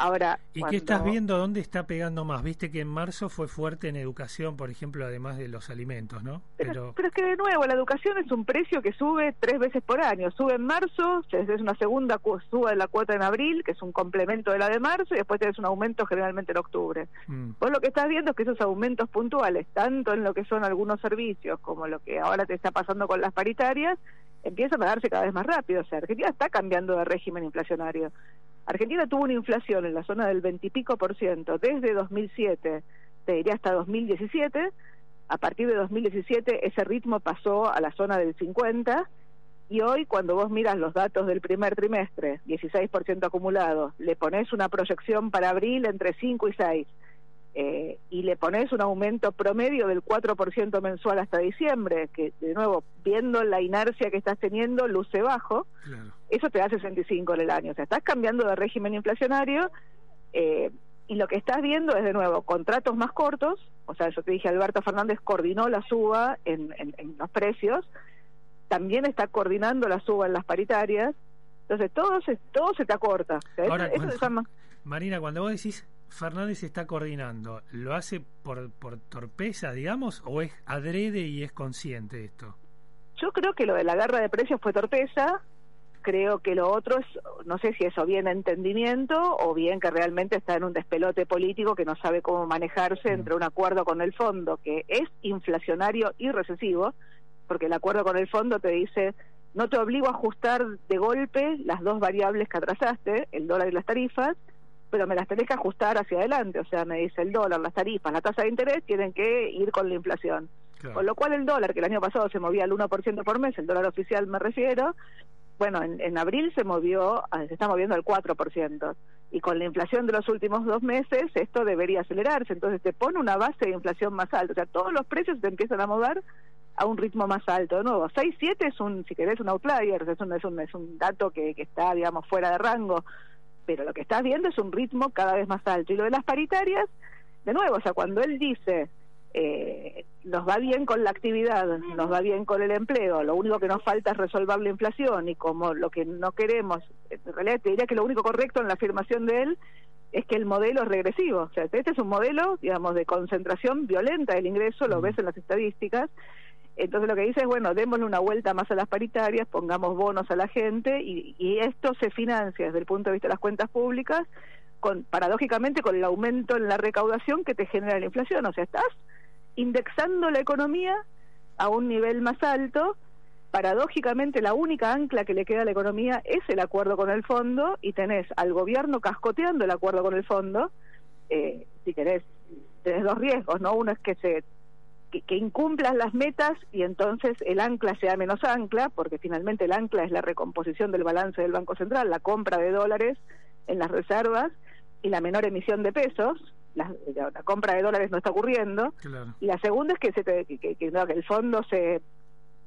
Ahora, ¿Y cuando- qué estás viendo? ¿Dónde está pegando más? Viste que en marzo fue fuerte en educación, por ejemplo, además de los alimentos, ¿no? Pero Pero es que de nuevo, la educación es un precio que sube tres veces por año. Sube en marzo, es una segunda suba de la cuota en abril, que es un complemento de la de marzo, y después tenés un aumento generalmente en octubre. mm, Vos lo que estás viendo es que esos aumentos puntuales, tanto en lo que son algunos servicios como lo que ahora te está pasando con las paritarias, empiezan a darse cada vez más rápido. O sea, Argentina está cambiando de régimen inflacionario. Argentina tuvo una inflación en la zona del veintipico por ciento desde 2007, te diría hasta 2017. A partir de 2017 ese ritmo pasó a la zona del 50 y hoy cuando vos miras los datos del primer trimestre, 16% acumulado, le pones una proyección para abril entre 5 y 6 eh, y le pones un aumento promedio del 4% mensual hasta diciembre, que de nuevo, viendo la inercia que estás teniendo, luce bajo, eso te da 65 en el año. O sea, estás cambiando de régimen inflacionario eh, y lo que estás viendo es de nuevo contratos más cortos. O sea, yo te dije, Alberto Fernández coordinó la suba en, en- en los precios, también está coordinando la suba en las paritarias. Entonces, todo se, todo se te acorta. O sea, eso- Ahora, eso cuando- se llama- Marina, cuando vos decís Fernández está coordinando, ¿lo hace por, por torpeza, digamos, o es adrede y es consciente esto? Yo creo que lo de la guerra de precios fue torpeza. Creo que lo otro es, no sé si eso bien entendimiento o bien que realmente está en un despelote político que no sabe cómo manejarse entre un acuerdo con el fondo que es inflacionario y recesivo, porque el acuerdo con el fondo te dice no te obligo a ajustar de golpe las dos variables que atrasaste, el dólar y las tarifas, pero me las tenés que ajustar hacia adelante. O sea, me dice el dólar, las tarifas, la tasa de interés tienen que ir con la inflación. Con lo cual el dólar, que el año pasado se movía al 1% por mes, el dólar oficial me refiero, bueno, en, en abril se movió, se está moviendo al 4%. Y con la inflación de los últimos dos meses, esto debería acelerarse. Entonces te pone una base de inflación más alta. O sea, todos los precios te empiezan a mover a un ritmo más alto. De nuevo, 6-7 es un, si querés, un outlier, es un, es un, es un dato que, que está, digamos, fuera de rango, pero lo que estás viendo es un ritmo cada vez más alto. Y lo de las paritarias, de nuevo, o sea, cuando él dice, eh, nos va bien con la actividad, nos va bien con el empleo, lo único que nos falta es resolver la inflación y como lo que no queremos, en realidad te diría que lo único correcto en la afirmación de él es que el modelo es regresivo. O sea, este es un modelo, digamos, de concentración violenta del ingreso, lo ves en las estadísticas. Entonces lo que dice es, bueno, démosle una vuelta más a las paritarias, pongamos bonos a la gente y, y esto se financia desde el punto de vista de las cuentas públicas, con paradójicamente con el aumento en la recaudación que te genera la inflación. O sea, estás indexando la economía a un nivel más alto. Paradójicamente, la única ancla que le queda a la economía es el acuerdo con el fondo y tenés al gobierno cascoteando el acuerdo con el fondo. Eh, si querés, tenés dos riesgos, ¿no? Uno es que se que, que incumplas las metas y entonces el ancla sea menos ancla, porque finalmente el ancla es la recomposición del balance del Banco Central, la compra de dólares en las reservas y la menor emisión de pesos. La, la- la compra de dólares no está ocurriendo. Y la segunda es que, se te- que, que- que no, que el fondo se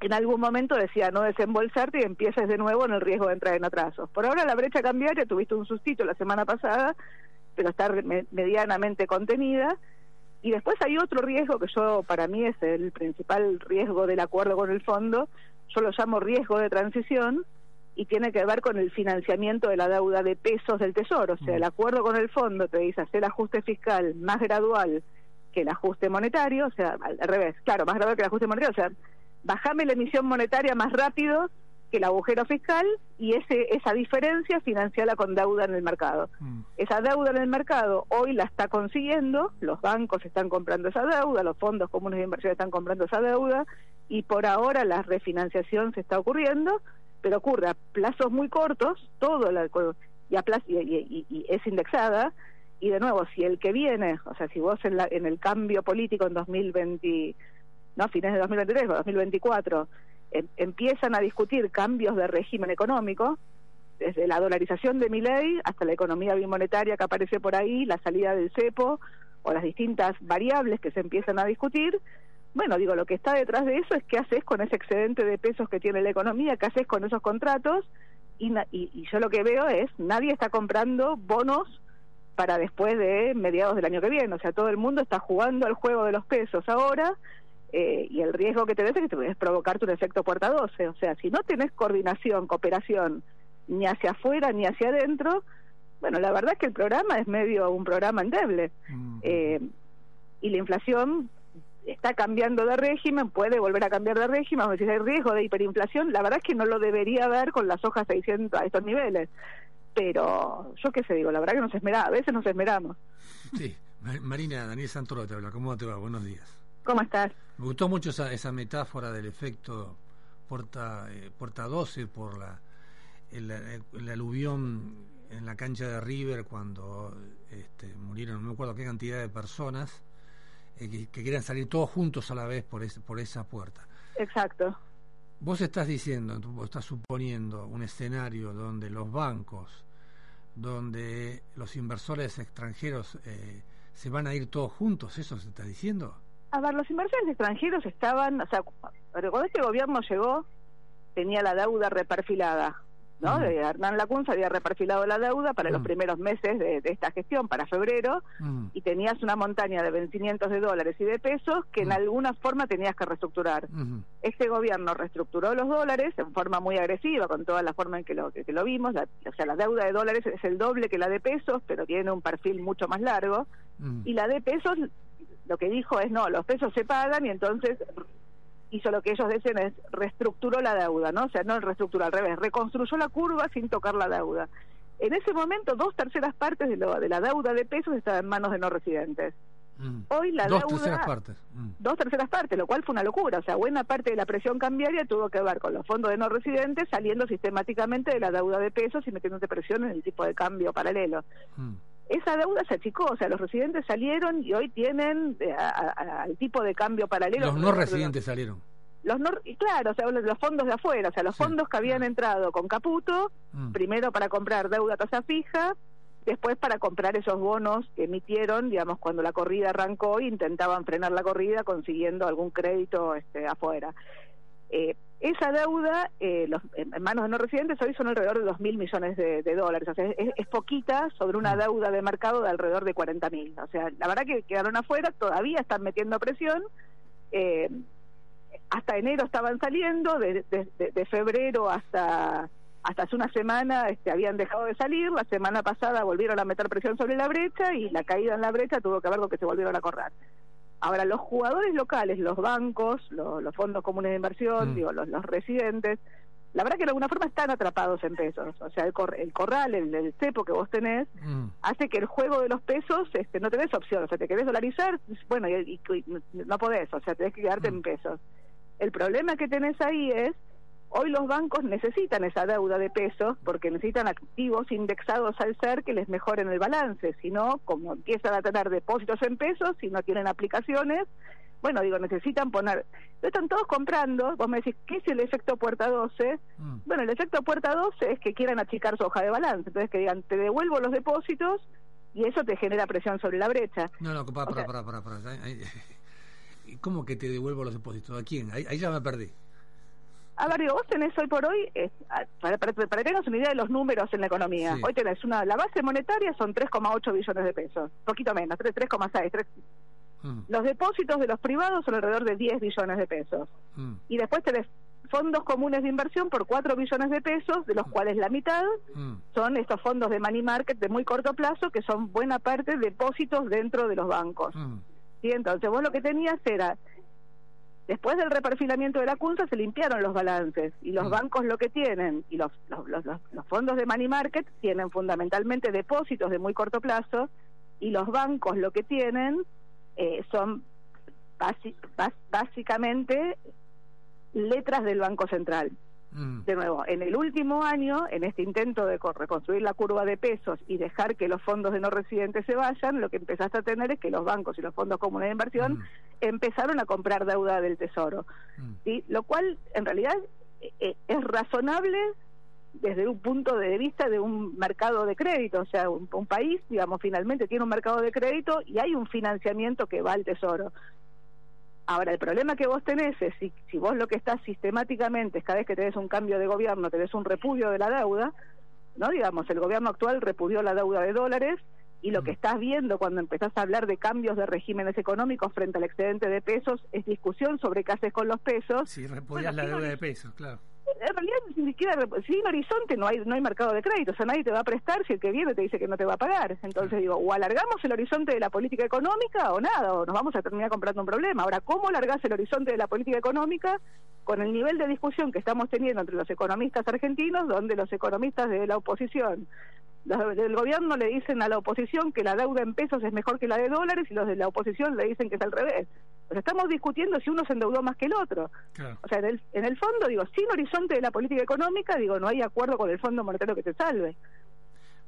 en algún momento decía no desembolsarte y empieces de nuevo en el riesgo de entrar en atrasos. Por ahora la brecha cambiaria, tuviste un sustito la semana pasada, pero está me- medianamente contenida. Y después hay otro riesgo que yo, para mí, es el principal riesgo del acuerdo con el fondo. Yo lo llamo riesgo de transición y tiene que ver con el financiamiento de la deuda de pesos del Tesoro. O sea, el acuerdo con el fondo te dice hacer ajuste fiscal más gradual que el ajuste monetario, o sea, al, al revés, claro, más gradual que el ajuste monetario, o sea, bajame la emisión monetaria más rápido que el agujero fiscal y ese esa diferencia financiala con deuda en el mercado. Esa deuda en el mercado hoy la está consiguiendo, los bancos están comprando esa deuda, los fondos comunes de inversión están comprando esa deuda y por ahora la refinanciación se está ocurriendo, pero ocurre a plazos muy cortos, todo la, y, a plaz- y, y- y- y es indexada y de nuevo si el que viene, o sea, si vos en, la- en el cambio político en 2020, no, fines de 2023 o 2024 em- empiezan a discutir cambios de régimen económico, desde la dolarización de mi ley hasta la economía bimonetaria que aparece por ahí, la salida del cepo o las distintas variables que se empiezan a discutir. Bueno, digo, lo que está detrás de eso es qué haces con ese excedente de pesos que tiene la economía, qué haces con esos contratos. Y, y yo lo que veo es, nadie está comprando bonos para después de mediados del año que viene. O sea, todo el mundo está jugando al juego de los pesos ahora eh, y el riesgo que tenés es que te puedes provocarte un efecto puerta 12. O sea, si no tenés coordinación, cooperación, ni hacia afuera ni hacia adentro, bueno, la verdad es que el programa es medio un programa endeble. Eh, y la inflación está cambiando de régimen, puede volver a cambiar de régimen, o si hay riesgo de hiperinflación, la verdad es que no lo debería haber con las hojas 600 a estos niveles. Pero yo qué sé, digo, la verdad que nos esmeramos, a veces nos esmeramos. Sí, Ma- Marina, Daniel Santoro te habla. ¿Cómo te va? Buenos días. ¿Cómo estás? Me gustó mucho esa, esa metáfora del efecto puerta, eh, puerta 12 por la, el, el- el aluvión en la cancha de River cuando este, murieron, no me acuerdo qué cantidad de personas eh, que, que querían salir todos juntos a la vez por, ese- por esa puerta. Exacto. Vos estás diciendo, vos estás suponiendo un escenario donde los bancos, donde los inversores extranjeros eh, se van a ir todos juntos, ¿eso se está diciendo? A ver, los inversores extranjeros estaban, o sea, cu- cuando este gobierno llegó, tenía la deuda reperfilada, ¿no? De Hernán Lacunza había reperfilado la deuda para los primeros meses de, de esta gestión, para febrero, y tenías una montaña de vencimientos de dólares y de pesos que en alguna forma tenías que reestructurar. Este gobierno reestructuró los dólares en forma muy agresiva, con toda la forma en que lo, que, que lo vimos. La- o sea, la deuda de dólares es el doble que la de pesos, pero tiene un perfil mucho más largo. Y la de pesos, lo que dijo es, no, los pesos se pagan y entonces hizo lo que ellos dicen es reestructuró la deuda, ¿no? O sea, no reestructuró al revés, reconstruyó la curva sin tocar la deuda. En ese momento, dos terceras partes de, lo, de la deuda de pesos estaban en manos de no residentes. Hoy la Dos deuda terceras partes. Mm. dos terceras partes, lo cual fue una locura. O sea, buena parte de la presión cambiaria tuvo que ver con los fondos de no residentes saliendo sistemáticamente de la deuda de pesos y metiéndose presión en el tipo de cambio paralelo. Esa deuda se achicó, o sea, los residentes salieron y hoy tienen eh, al tipo de cambio paralelo. Los no residentes salieron. Los no, y claro, o sea, los fondos de afuera, o sea, los fondos que habían entrado con Caputo, Mm. primero para comprar deuda a tasa fija, después para comprar esos bonos que emitieron, digamos, cuando la corrida arrancó, intentaban frenar la corrida consiguiendo algún crédito este, afuera. Eh, esa deuda, eh, los, en manos de no residentes, hoy son alrededor de 2 mil millones de, de dólares. O sea, es, es poquita sobre una deuda de mercado de alrededor de 40 mil. O sea, la verdad que quedaron afuera, todavía están metiendo presión. Eh, hasta enero estaban saliendo, de, de- de- de febrero hasta hasta hace una semana este, habían dejado de salir, la semana pasada volvieron a meter presión sobre la brecha y la caída en la brecha tuvo que ver con que se volvieron a correr. Ahora, los jugadores locales, los bancos, lo- los, fondos comunes de inversión, Mm. digo, los, los residentes, la verdad que de alguna forma están atrapados en pesos. O sea, el, cor- el corral, el, el cepo que vos tenés, hace que el juego de los pesos este, no tenés opción. O sea, te querés dolarizar, bueno, y, y- y no podés, o sea, tenés que quedarte en pesos. El problema que tenés ahí es, hoy los bancos necesitan esa deuda de pesos porque necesitan activos indexados al ser que les mejoren el balance. Si no, como empiezan a tener depósitos en pesos, si no tienen aplicaciones, bueno, digo, necesitan poner... Están todos comprando, vos me decís, ¿qué es el efecto puerta 12? Bueno, el efecto puerta 12 es que quieran achicar su hoja de balance, entonces que digan, te devuelvo los depósitos y eso te genera presión sobre la brecha. No, no, para, para, para, para, para. [LAUGHS] ¿Cómo que te devuelvo los depósitos? ¿A quién? Ahí, ahí ya me perdí. A ver, digo, vos tenés hoy por hoy, eh, para, para, para que tengas una idea de los números en la economía, Sí. hoy tenés una, la base monetaria son 3,8 billones de pesos, poquito menos, 3, 3,6. 3. Los depósitos de los privados son alrededor de 10 billones de pesos. Y después tenés fondos comunes de inversión por 4 billones de pesos, de los cuales la mitad son estos fondos de money market de muy corto plazo, que son buena parte depósitos dentro de los bancos. ¿Sí? Entonces vos lo que tenías era, después del reperfilamiento de la CUNSA se limpiaron los balances y los bancos lo que tienen, y los, los, los, los- los fondos de money market tienen fundamentalmente depósitos de muy corto plazo y los bancos lo que tienen eh, son basi- bas- básicamente letras del Banco Central. De nuevo, en el último año, en este intento de co- reconstruir la curva de pesos y dejar que los fondos de no residentes se vayan, lo que empezaste a tener es que los bancos y los fondos comunes de inversión empezaron a comprar deuda del Tesoro. ¿sí? Lo cual, en realidad, eh, eh, es razonable desde un punto de vista de un mercado de crédito. O sea, un, un país, digamos, finalmente tiene un mercado de crédito y hay un financiamiento que va al Tesoro. Ahora, el problema que vos tenés es si, si vos lo que estás sistemáticamente es cada vez que tenés un cambio de gobierno, tenés un repudio de la deuda, ¿no? Digamos, el gobierno actual repudió la deuda de dólares y lo que estás viendo cuando empezás a hablar de cambios de regímenes económicos frente al excedente de pesos es discusión sobre qué haces con los pesos. Si repudias la deuda de pesos, claro. En realidad, ni siquiera, sin horizonte no hay no hay mercado de crédito, o sea, nadie te va a prestar si el que viene te dice que no te va a pagar. Entonces digo, o alargamos el horizonte de la política económica o nada, o nos vamos a terminar comprando un problema. Ahora, ¿cómo alargás el horizonte de la política económica con el nivel de discusión que estamos teniendo entre los economistas argentinos, donde los economistas de la oposición del gobierno le dicen a la oposición que la deuda en pesos es mejor que la de dólares y los de la oposición le dicen que es al revés. Pero estamos discutiendo si uno se endeudó más que el otro. O sea, en el, en el fondo, digo, sin horizonte de la política económica, digo, no hay acuerdo con el Fondo Monetario que te salve.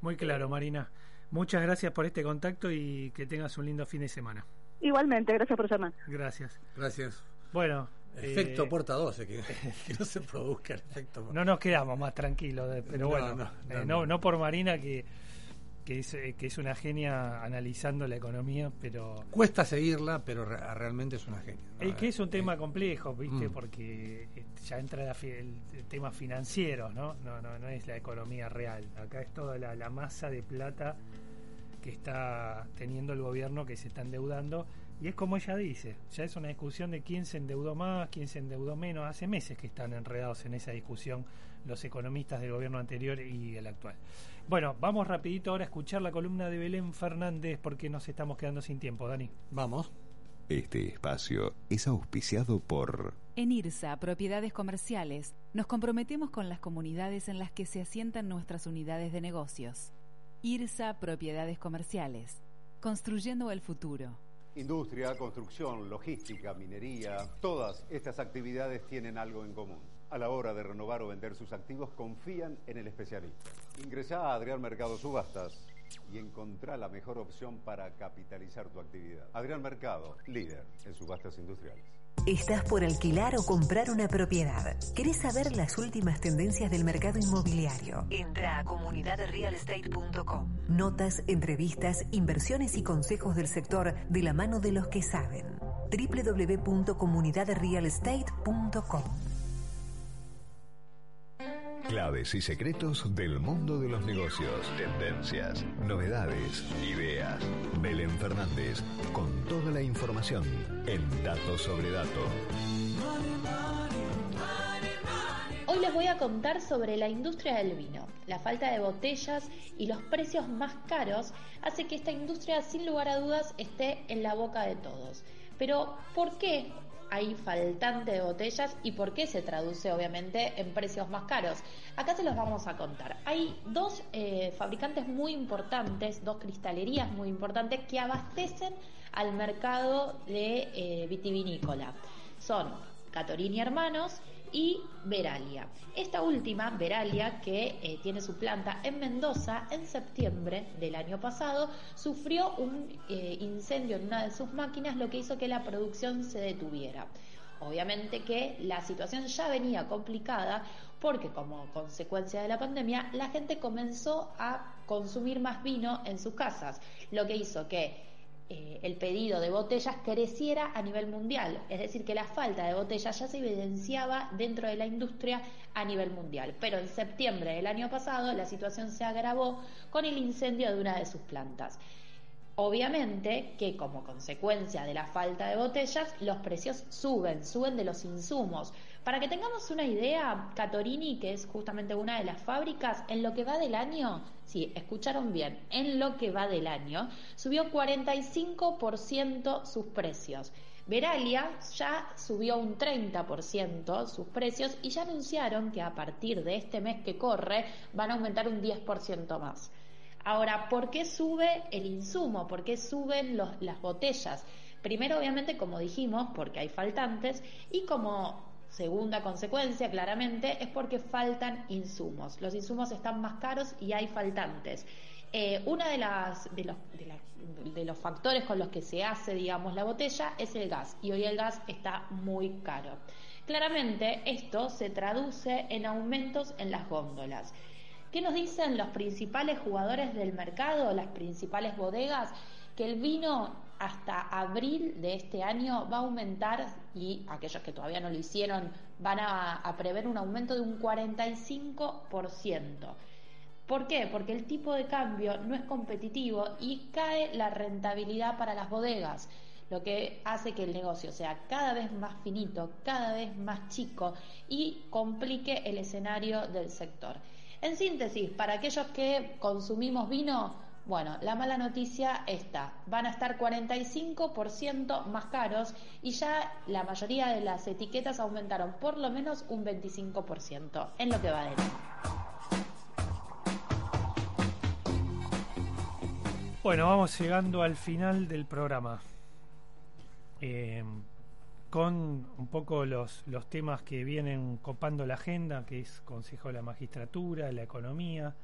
Muy claro, Marina. Muchas gracias por este contacto y que tengas un lindo fin de semana. Igualmente, gracias por llamar. Gracias. Gracias. Bueno. Efecto eh, puerta 12, que, [LAUGHS] que no se produzca el efecto. No nos quedamos más tranquilos, de- pero No, bueno, no, eh, no. no por Marina que, que, es, eh, que es una genia analizando la economía, pero Cuesta seguirla, pero re- realmente es una genia. ¿no? es que es un tema complejo, ¿viste? Mm. Porque eh, ya entra la el tema financiero, ¿no? ¿no? No no es la economía real. Acá es toda la, la masa de plata que está teniendo el gobierno que se está endeudando. Y es como ella dice, ya es una discusión de quién se endeudó más, quién se endeudó menos. Hace meses que están enredados en esa discusión los economistas del gobierno anterior y el actual. Bueno, vamos rapidito ahora a escuchar la columna de Belén Fernández porque nos estamos quedando sin tiempo, Dani. Vamos. Este espacio es auspiciado por En IRSA, Propiedades Comerciales, nos comprometemos con las comunidades en las que se asientan nuestras unidades de negocios. IRSA, Propiedades Comerciales, construyendo el futuro. Industria, construcción, logística, minería, todas estas actividades tienen algo en común. A la hora de renovar o vender sus activos, confían en el especialista. Ingresá a Adrián Mercado Subastas y encontrá la mejor opción para capitalizar tu actividad. Adrián Mercado, líder en subastas industriales. ¿Estás por alquilar o comprar una propiedad? ¿Querés saber las últimas tendencias del mercado inmobiliario? Entra a comunidadrealestate.com. Notas, entrevistas, inversiones y consejos del sector de la mano de los que saben. www.comunidadrealestate.com. Claves y secretos del mundo de los negocios, tendencias, novedades, ideas. Belén Fernández con toda la información en Datos sobre Dato. Hoy les voy a contar sobre la industria del vino. La falta de botellas y los precios más caros hace que esta industria sin lugar a dudas esté en la boca de todos. Pero ¿por qué hay faltante de botellas y por qué se traduce obviamente en precios más caros. Acá se los vamos a contar. Hay dos eh, fabricantes muy importantes, dos cristalerías muy importantes que abastecen al mercado de eh, vitivinícola. Son Catorini Hermanos y Veralia. Esta última, Veralia, que eh, tiene su planta en Mendoza, en septiembre del año pasado, sufrió un eh, incendio en una de sus máquinas, lo que hizo que la producción se detuviera. Obviamente que la situación ya venía complicada porque como consecuencia de la pandemia la gente comenzó a consumir más vino en sus casas, lo que hizo que eh, el pedido de botellas creciera a nivel mundial. Es decir, que la falta de botellas ya se evidenciaba dentro de la industria a nivel mundial. Pero en septiembre del año pasado la situación se agravó con el incendio de una de sus plantas. Obviamente que como consecuencia de la falta de botellas, los precios suben, suben de los insumos. Para que tengamos una idea, Catorini, que es justamente una de las fábricas, en lo que va del año, sí, escucharon bien, en lo que va del año, subió 45% sus precios. Veralia ya subió un 30% sus precios y ya anunciaron que a partir de este mes que corre van a aumentar un 10% más. Ahora, ¿por qué sube el insumo? ¿Por qué suben las botellas? Primero, obviamente, como dijimos, porque hay faltantes y como segunda consecuencia, claramente, es porque faltan insumos. Los insumos están más caros y hay faltantes. Eh, una de de los, de los factores con los que se hace, digamos, la botella es el gas y hoy el gas está muy caro. Claramente esto se traduce en aumentos en las góndolas. ¿Qué nos dicen los principales jugadores del mercado, las principales bodegas? Que el vino hasta abril de este año va a aumentar y aquellos que todavía no lo hicieron van a, prever un aumento de un 45%. ¿Por qué? Porque el tipo de cambio no es competitivo y cae la rentabilidad para las bodegas, lo que hace que el negocio sea cada vez más finito, cada vez más chico y complique el escenario del sector. En síntesis, para aquellos que consumimos vino, bueno, la mala noticia está, van a estar 45% más caros y ya la mayoría de las etiquetas aumentaron por lo menos un 25% en lo que va de año. Bueno, vamos llegando al final del programa. Eh, con un poco los, los temas que vienen copando la agenda, que es Consejo de la Magistratura, la economía,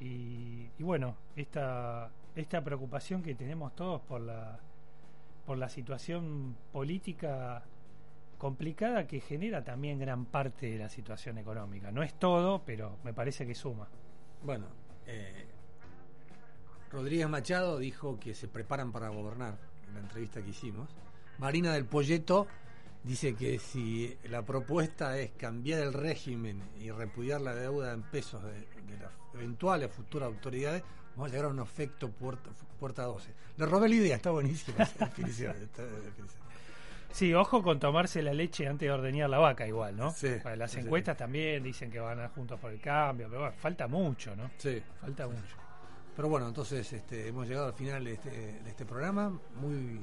y, y bueno, esta, esta preocupación que tenemos todos por la, por la situación política complicada que genera también gran parte de la situación económica. No es todo, pero me parece que suma. Bueno, eh, Rodríguez Machado dijo que se preparan para gobernar en la entrevista que hicimos. Marina del Polleto dice que si la propuesta es cambiar el régimen y repudiar la deuda en pesos de, de las eventuales futuras autoridades, vamos a llegar a un efecto puerta, puerta 12. Le robé la idea, está buenísima esa [LAUGHS] definición. está- definición. Sí, ojo con tomarse la leche antes de ordeñar la vaca igual, ¿no? Sí, las sí, sí. encuestas también dicen que van a juntos por el cambio, pero bueno, falta mucho, ¿no? Sí. Falta mucho. Pero bueno, entonces este, hemos llegado al final de este, de este programa. Muy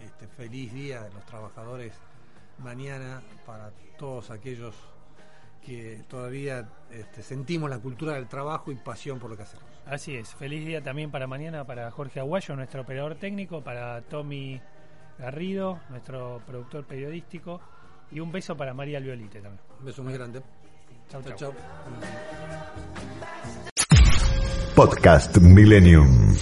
este, feliz día de los trabajadores mañana para todos aquellos que todavía este, sentimos la cultura del trabajo y pasión por lo que hacemos. Así es. Feliz día también para mañana para Jorge Aguayo, nuestro operador técnico, para Tommy Garrido, nuestro productor periodístico, y un beso para María Albiolite también. Un beso muy grande. Chau, chau. chau. Podcast Millennium.